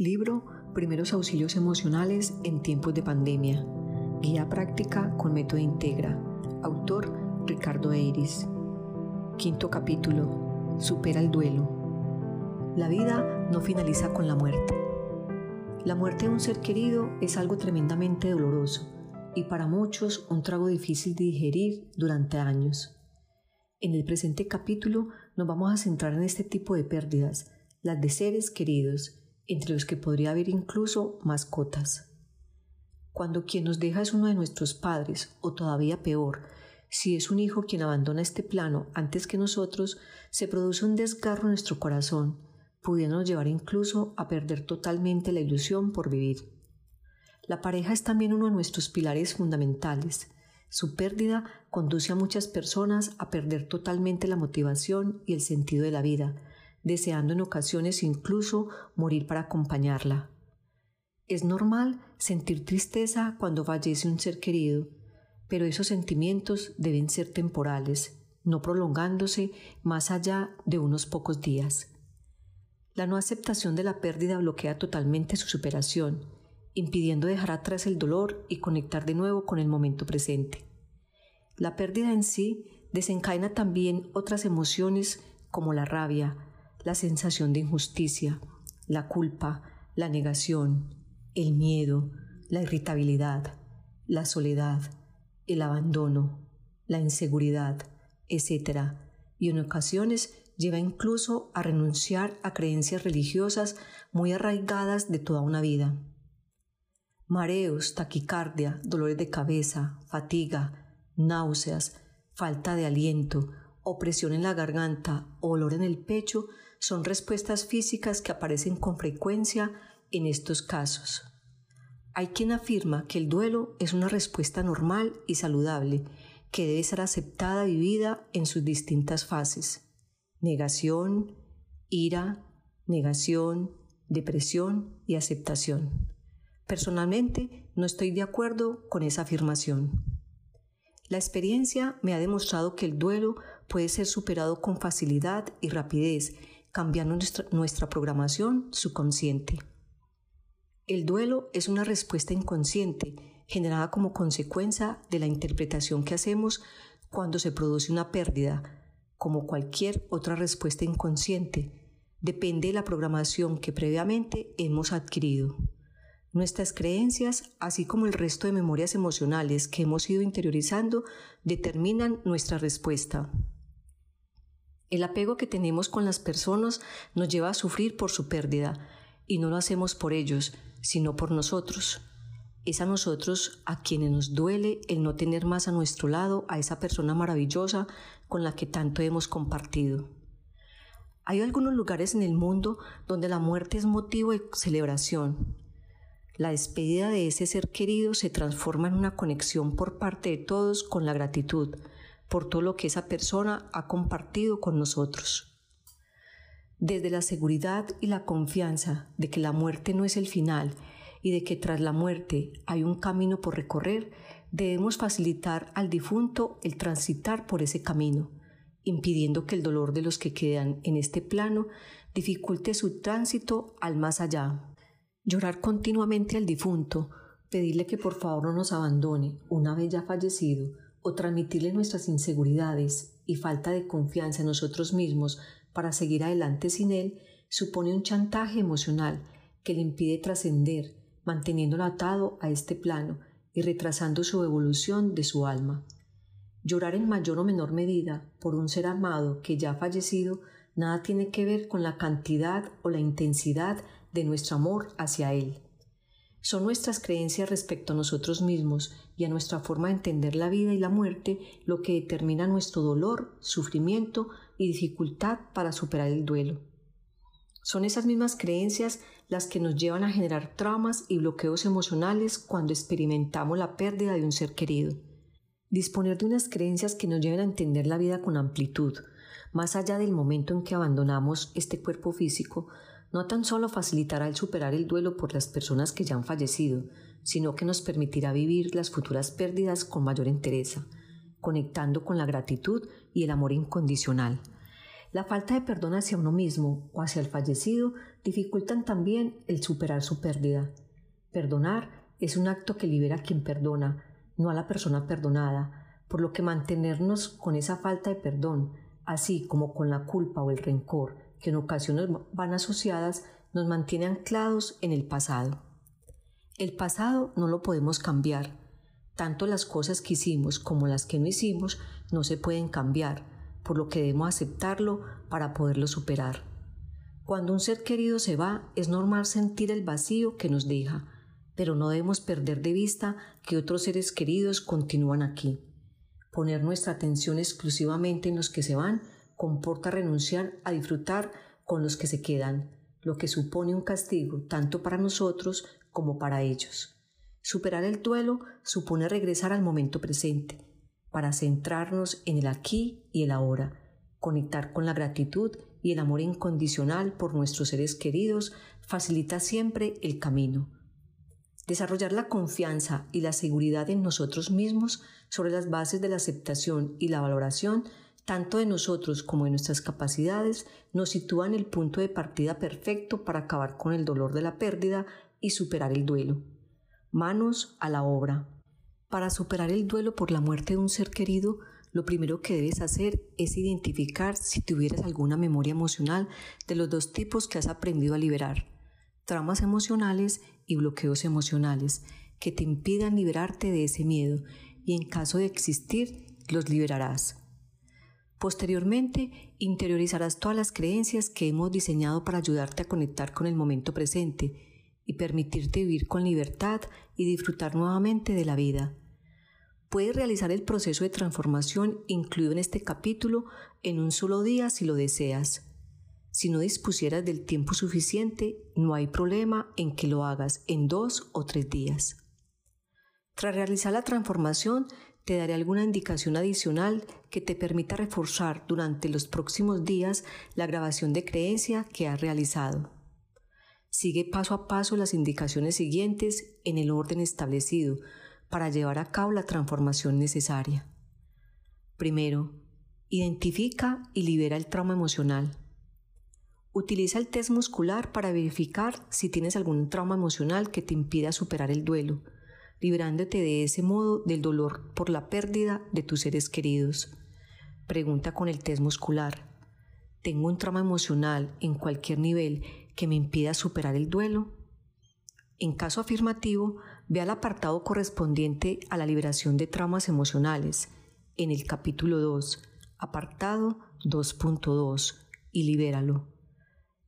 Libro Primeros Auxilios Emocionales en tiempos de pandemia. Guía práctica con método Integra. Autor Ricardo Eiris. Quinto capítulo. Supera el duelo. La vida no finaliza con la muerte. La muerte de un ser querido es algo tremendamente doloroso y para muchos un trago difícil de digerir durante años. En el presente capítulo nos vamos a centrar en este tipo de pérdidas, las de seres queridos, entre los que podría haber incluso mascotas. Cuando quien nos deja es uno de nuestros padres, o todavía peor, si es un hijo quien abandona este plano antes que nosotros, se produce un desgarro en nuestro corazón, pudiéndonos llevar incluso a perder totalmente la ilusión por vivir. La pareja es también uno de nuestros pilares fundamentales. Su pérdida conduce a muchas personas a perder totalmente la motivación y el sentido de la vida, deseando en ocasiones incluso morir para acompañarla. Es normal sentir tristeza cuando fallece un ser querido, pero esos sentimientos deben ser temporales, no prolongándose más allá de unos pocos días. La no aceptación de la pérdida bloquea totalmente su superación, impidiendo dejar atrás el dolor y conectar de nuevo con el momento presente. La pérdida en sí desencadena también otras emociones como la rabia, la sensación de injusticia, la culpa, la negación, el miedo, la irritabilidad, la soledad, el abandono, la inseguridad, etc. Y en ocasiones lleva incluso a renunciar a creencias religiosas muy arraigadas de toda una vida. Mareos, taquicardia, dolores de cabeza, fatiga, náuseas, falta de aliento, opresión en la garganta olor en el pecho son respuestas físicas que aparecen con frecuencia en estos casos. Hay quien afirma que el duelo es una respuesta normal y saludable que debe ser aceptada y vivida en sus distintas fases. Negación, ira, negación, depresión y aceptación. Personalmente no estoy de acuerdo con esa afirmación. La experiencia me ha demostrado que el duelo puede ser superado con facilidad y rapidez cambiando nuestra, programación subconsciente. El duelo es una respuesta inconsciente generada como consecuencia de la interpretación que hacemos cuando se produce una pérdida, como cualquier otra respuesta inconsciente. Depende de la programación que previamente hemos adquirido. Nuestras creencias, así como el resto de memorias emocionales que hemos ido interiorizando, determinan nuestra respuesta. El apego que tenemos con las personas nos lleva a sufrir por su pérdida y no lo hacemos por ellos, sino por nosotros. Es a nosotros a quienes nos duele el no tener más a nuestro lado a esa persona maravillosa con la que tanto hemos compartido. Hay algunos lugares en el mundo donde la muerte es motivo de celebración. La despedida de ese ser querido se transforma en una conexión por parte de todos con la gratitud, por todo lo que esa persona ha compartido con nosotros. Desde la seguridad y la confianza de que la muerte no es el final y de que tras la muerte hay un camino por recorrer, debemos facilitar al difunto el transitar por ese camino, impidiendo que el dolor de los que quedan en este plano dificulte su tránsito al más allá. Llorar continuamente al difunto, pedirle que por favor no nos abandone una vez ya fallecido, o transmitirle nuestras inseguridades y falta de confianza en nosotros mismos para seguir adelante sin él, supone un chantaje emocional que le impide trascender, manteniéndolo atado a este plano y retrasando su evolución de su alma. Llorar en mayor o menor medida por un ser amado que ya ha fallecido nada tiene que ver con la cantidad o la intensidad de nuestro amor hacia él. Son nuestras creencias respecto a nosotros mismos y a nuestra forma de entender la vida y la muerte lo que determina nuestro dolor, sufrimiento y dificultad para superar el duelo. Son esas mismas creencias las que nos llevan a generar traumas y bloqueos emocionales cuando experimentamos la pérdida de un ser querido. Disponer de unas creencias que nos lleven a entender la vida con amplitud, más allá del momento en que abandonamos este cuerpo físico, no tan solo facilitará el superar el duelo por las personas que ya han fallecido, sino que nos permitirá vivir las futuras pérdidas con mayor entereza, conectando con la gratitud y el amor incondicional. La falta de perdón hacia uno mismo o hacia el fallecido dificultan también el superar su pérdida. Perdonar es un acto que libera a quien perdona, no a la persona perdonada, por lo que mantenernos con esa falta de perdón, así como con la culpa o el rencor que en ocasiones van asociadas, nos mantiene anclados en el pasado. El pasado no lo podemos cambiar. Tanto las cosas que hicimos como las que no hicimos no se pueden cambiar, por lo que debemos aceptarlo para poderlo superar. Cuando un ser querido se va, es normal sentir el vacío que nos deja, pero no debemos perder de vista que otros seres queridos continúan aquí. Poner nuestra atención exclusivamente en los que se van comporta renunciar a disfrutar con los que se quedan, lo que supone un castigo tanto para nosotros como para ellos. Superar el duelo supone regresar al momento presente, para centrarnos en el aquí y el ahora, conectar con la gratitud y el amor incondicional por nuestros seres queridos facilita siempre el camino. Desarrollar la confianza y la seguridad en nosotros mismos sobre las bases de la aceptación y la valoración tanto de nosotros como de nuestras capacidades nos sitúa en el punto de partida perfecto para acabar con el dolor de la pérdida y superar el duelo. Manos a la obra. Para superar el duelo por la muerte de un ser querido, lo primero que debes hacer es identificar si tuvieras alguna memoria emocional de los dos tipos que has aprendido a liberar, traumas emocionales y bloqueos emocionales, que te impidan liberarte de ese miedo y en caso de existir, los liberarás. Posteriormente, interiorizarás todas las creencias que hemos diseñado para ayudarte a conectar con el momento presente y permitirte vivir con libertad y disfrutar nuevamente de la vida. Puedes realizar el proceso de transformación incluido en este capítulo en un solo día si lo deseas. Si no dispusieras del tiempo suficiente, no hay problema en que lo hagas en dos o tres días. Tras realizar la transformación, te daré alguna indicación adicional que te permita reforzar durante los próximos días la grabación de creencia que has realizado. Sigue paso a paso las indicaciones siguientes en el orden establecido para llevar a cabo la transformación necesaria. Primero, identifica y libera el trauma emocional. Utiliza el test muscular para verificar si tienes algún trauma emocional que te impida superar el duelo librándote de ese modo del dolor por la pérdida de tus seres queridos. Pregunta con el test muscular. ¿Tengo un trauma emocional en cualquier nivel que me impida superar el duelo? En caso afirmativo, ve al apartado correspondiente a la liberación de traumas emocionales, en el capítulo 2, apartado 2.2, y libéralo.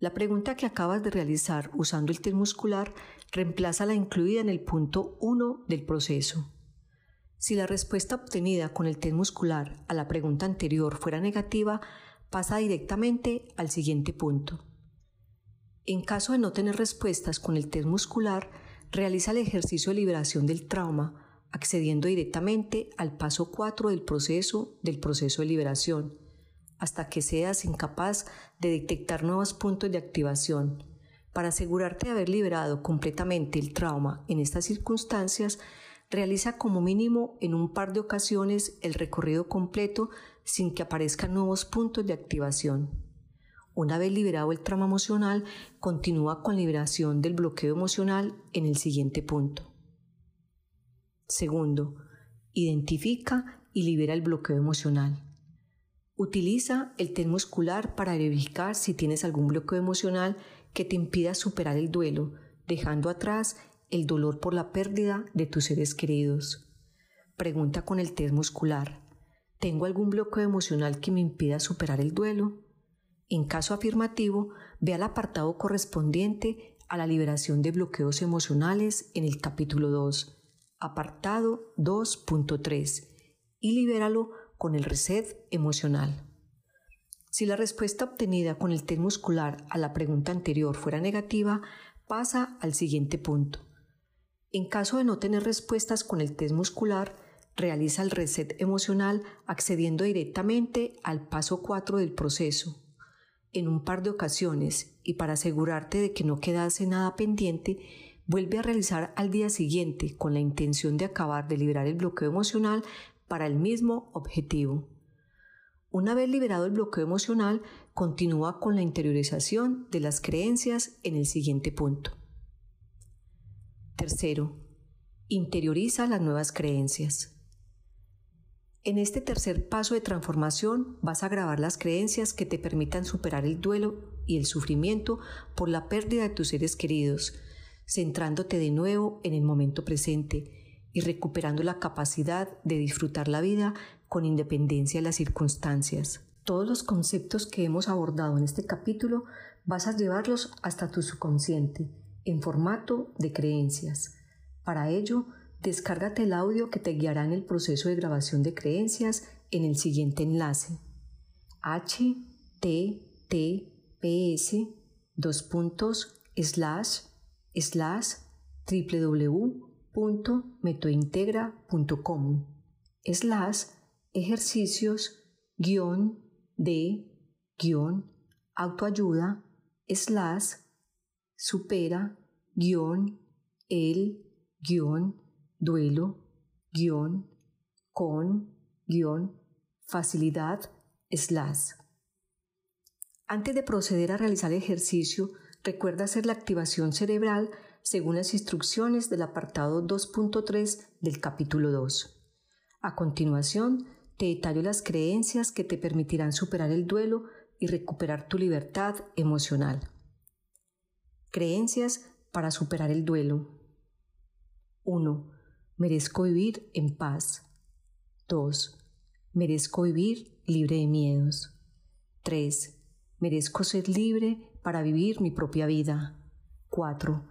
La pregunta que acabas de realizar usando el test muscular reemplaza la incluida en el punto 1 del proceso. Si la respuesta obtenida con el test muscular a la pregunta anterior fuera negativa, pasa directamente al siguiente punto. En caso de no tener respuestas con el test muscular, realiza el ejercicio de liberación del trauma, accediendo directamente al paso 4 del proceso del proceso de liberación, hasta que seas incapaz de detectar nuevos puntos de activación para asegurarte de haber liberado completamente el trauma en estas circunstancias, realiza como mínimo en un par de ocasiones el recorrido completo sin que aparezcan nuevos puntos de activación. Una vez liberado el trauma emocional, continúa con liberación del bloqueo emocional en el siguiente punto. Segundo, identifica y libera el bloqueo emocional. Utiliza el test muscular para verificar si tienes algún bloqueo emocional que te impida superar el duelo, dejando atrás el dolor por la pérdida de tus seres queridos. Pregunta con el test muscular. ¿Tengo algún bloqueo emocional que me impida superar el duelo? En caso afirmativo, ve al apartado correspondiente a la liberación de bloqueos emocionales en el capítulo 2, apartado 2.3, y libéralo con el reset emocional. Si la respuesta obtenida con el test muscular a la pregunta anterior fuera negativa, pasa al siguiente punto. En caso de no tener respuestas con el test muscular, realiza el reset emocional accediendo directamente al paso 4 del proceso. En un par de ocasiones, y para asegurarte de que no quedase nada pendiente, vuelve a realizar al día siguiente con la intención de acabar de liberar el bloqueo emocional para el mismo objetivo. Una vez liberado el bloqueo emocional, continúa con la interiorización de las creencias en el siguiente punto. Tercero, interioriza las nuevas creencias. En este tercer paso de transformación vas a grabar las creencias que te permitan superar el duelo y el sufrimiento por la pérdida de tus seres queridos, centrándote de nuevo en el momento presente y recuperando la capacidad de disfrutar la vida con independencia de las circunstancias. Todos los conceptos que hemos abordado en este capítulo vas a llevarlos hasta tu subconsciente en formato de creencias. Para ello, descárgate el audio que te guiará en el proceso de grabación de creencias en el siguiente enlace https dos puntos slash slash www.metointegra.com slash ejercicios guion de guion autoayuda slash supera guion el guion duelo guion con guion facilidad slash. Antes de proceder a realizar el ejercicio, recuerda hacer la activación cerebral según las instrucciones del apartado 2.3 del capítulo 2. A continuación, te detallo las creencias que te permitirán superar el duelo y recuperar tu libertad emocional. Creencias para superar el duelo. 1. Merezco vivir en paz. 2. Merezco vivir libre de miedos. 3. Merezco ser libre para vivir mi propia vida. 4.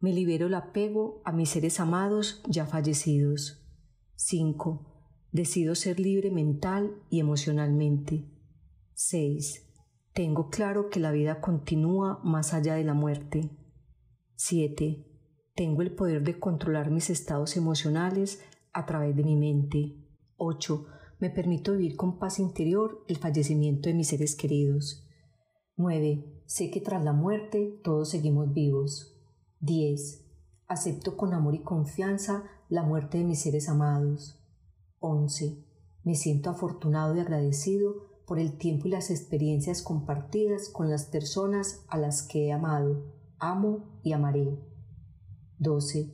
Me libero el apego a mis seres amados ya fallecidos. 5. Decido ser libre mental y emocionalmente. 6. Tengo claro que la vida continúa más allá de la muerte. 7. Tengo el poder de controlar mis estados emocionales a través de mi mente. 8. Me permito vivir con paz interior el fallecimiento de mis seres queridos. 9. Sé que tras la muerte todos seguimos vivos. 10. Acepto con amor y confianza la muerte de mis seres amados. 11. Me siento afortunado y agradecido por el tiempo y las experiencias compartidas con las personas a las que he amado, amo y amaré. 12.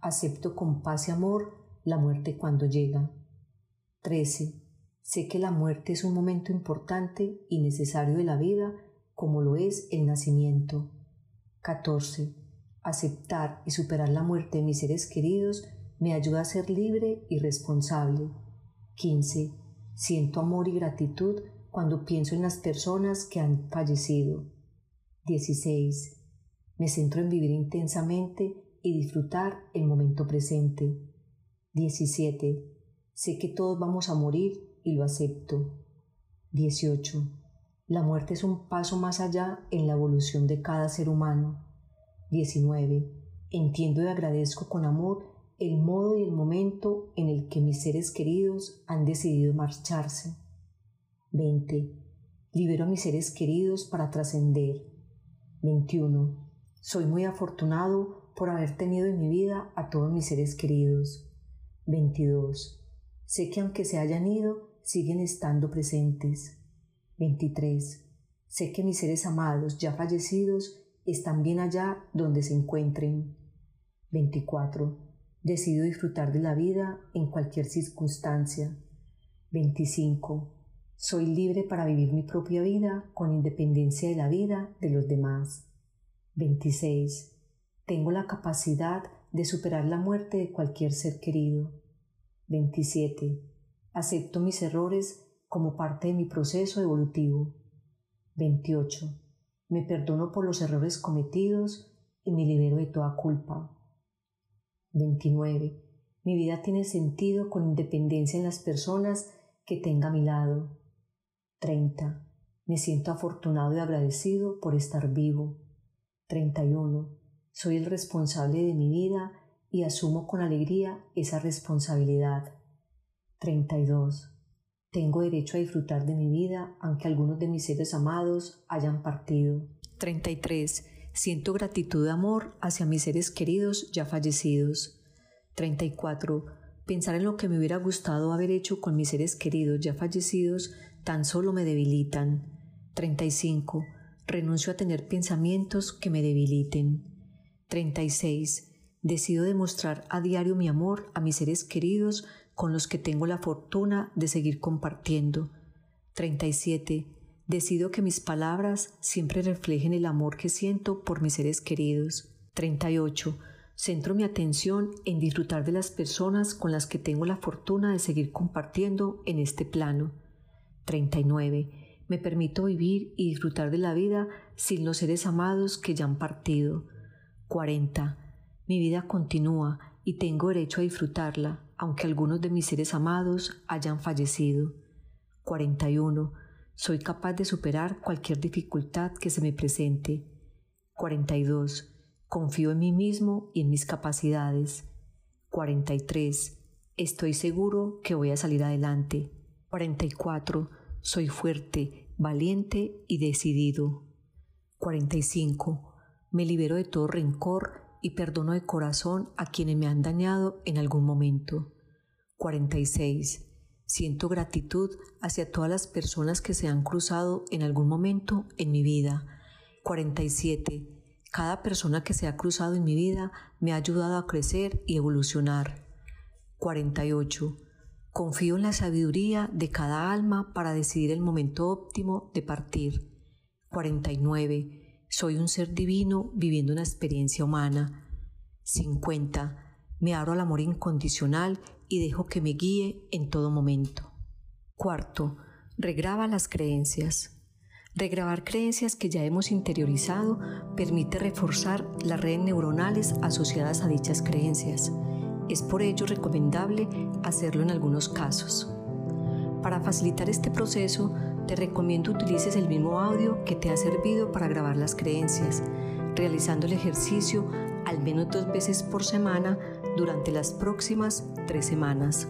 Acepto con paz y amor la muerte cuando llega. 13. Sé que la muerte es un momento importante y necesario de la vida como lo es el nacimiento. 14. Aceptar y superar la muerte de mis seres queridos me ayuda a ser libre y responsable. 15. Siento amor y gratitud cuando pienso en las personas que han fallecido. 16. Me centro en vivir intensamente y disfrutar el momento presente. 17. Sé que todos vamos a morir y lo acepto. 18. La muerte es un paso más allá en la evolución de cada ser humano. 19. Entiendo y agradezco con amor el modo y el momento en el que mis seres queridos han decidido marcharse. 20. Libero a mis seres queridos para trascender. 21. Soy muy afortunado por haber tenido en mi vida a todos mis seres queridos. 22. Sé que aunque se hayan ido, siguen estando presentes. 23. Sé que mis seres amados ya fallecidos están bien allá donde se encuentren. 24 Decido disfrutar de la vida en cualquier circunstancia. 25. Soy libre para vivir mi propia vida con independencia de la vida de los demás. 26. Tengo la capacidad de superar la muerte de cualquier ser querido. 27. Acepto mis errores como parte de mi proceso evolutivo. 28. Me perdono por los errores cometidos y me libero de toda culpa. 29. Mi vida tiene sentido con independencia en las personas que tenga a mi lado. 30. Me siento afortunado y agradecido por estar vivo. 31. Soy el responsable de mi vida y asumo con alegría esa responsabilidad. 32. Tengo derecho a disfrutar de mi vida aunque algunos de mis seres amados hayan partido. 33. Siento gratitud de amor hacia mis seres queridos ya fallecidos. 34. Pensar en lo que me hubiera gustado haber hecho con mis seres queridos ya fallecidos tan solo me debilitan. 35. Renuncio a tener pensamientos que me debiliten. 36. Decido demostrar a diario mi amor a mis seres queridos con los que tengo la fortuna de seguir compartiendo. 37. Decido que mis palabras siempre reflejen el amor que siento por mis seres queridos. 38. Centro mi atención en disfrutar de las personas con las que tengo la fortuna de seguir compartiendo en este plano. 39. Me permito vivir y disfrutar de la vida sin los seres amados que ya han partido. 40. Mi vida continúa y tengo derecho a disfrutarla, aunque algunos de mis seres amados hayan fallecido. 41. Soy capaz de superar cualquier dificultad que se me presente. 42. Confío en mí mismo y en mis capacidades. 43. Estoy seguro que voy a salir adelante. 44. Soy fuerte, valiente y decidido. 45. Me libero de todo rencor y perdono de corazón a quienes me han dañado en algún momento. 46. Siento gratitud hacia todas las personas que se han cruzado en algún momento en mi vida. 47. Cada persona que se ha cruzado en mi vida me ha ayudado a crecer y evolucionar. 48. Confío en la sabiduría de cada alma para decidir el momento óptimo de partir. 49. Soy un ser divino viviendo una experiencia humana. 50. Me abro al amor incondicional y dejo que me guíe en todo momento. Cuarto, regraba las creencias. Regrabar creencias que ya hemos interiorizado permite reforzar las redes neuronales asociadas a dichas creencias es por ello recomendable hacerlo en algunos casos. Para facilitar este proceso, te recomiendo utilices el mismo audio que te ha servido para grabar las creencias, realizando el ejercicio al menos dos veces por semana durante las próximas tres semanas.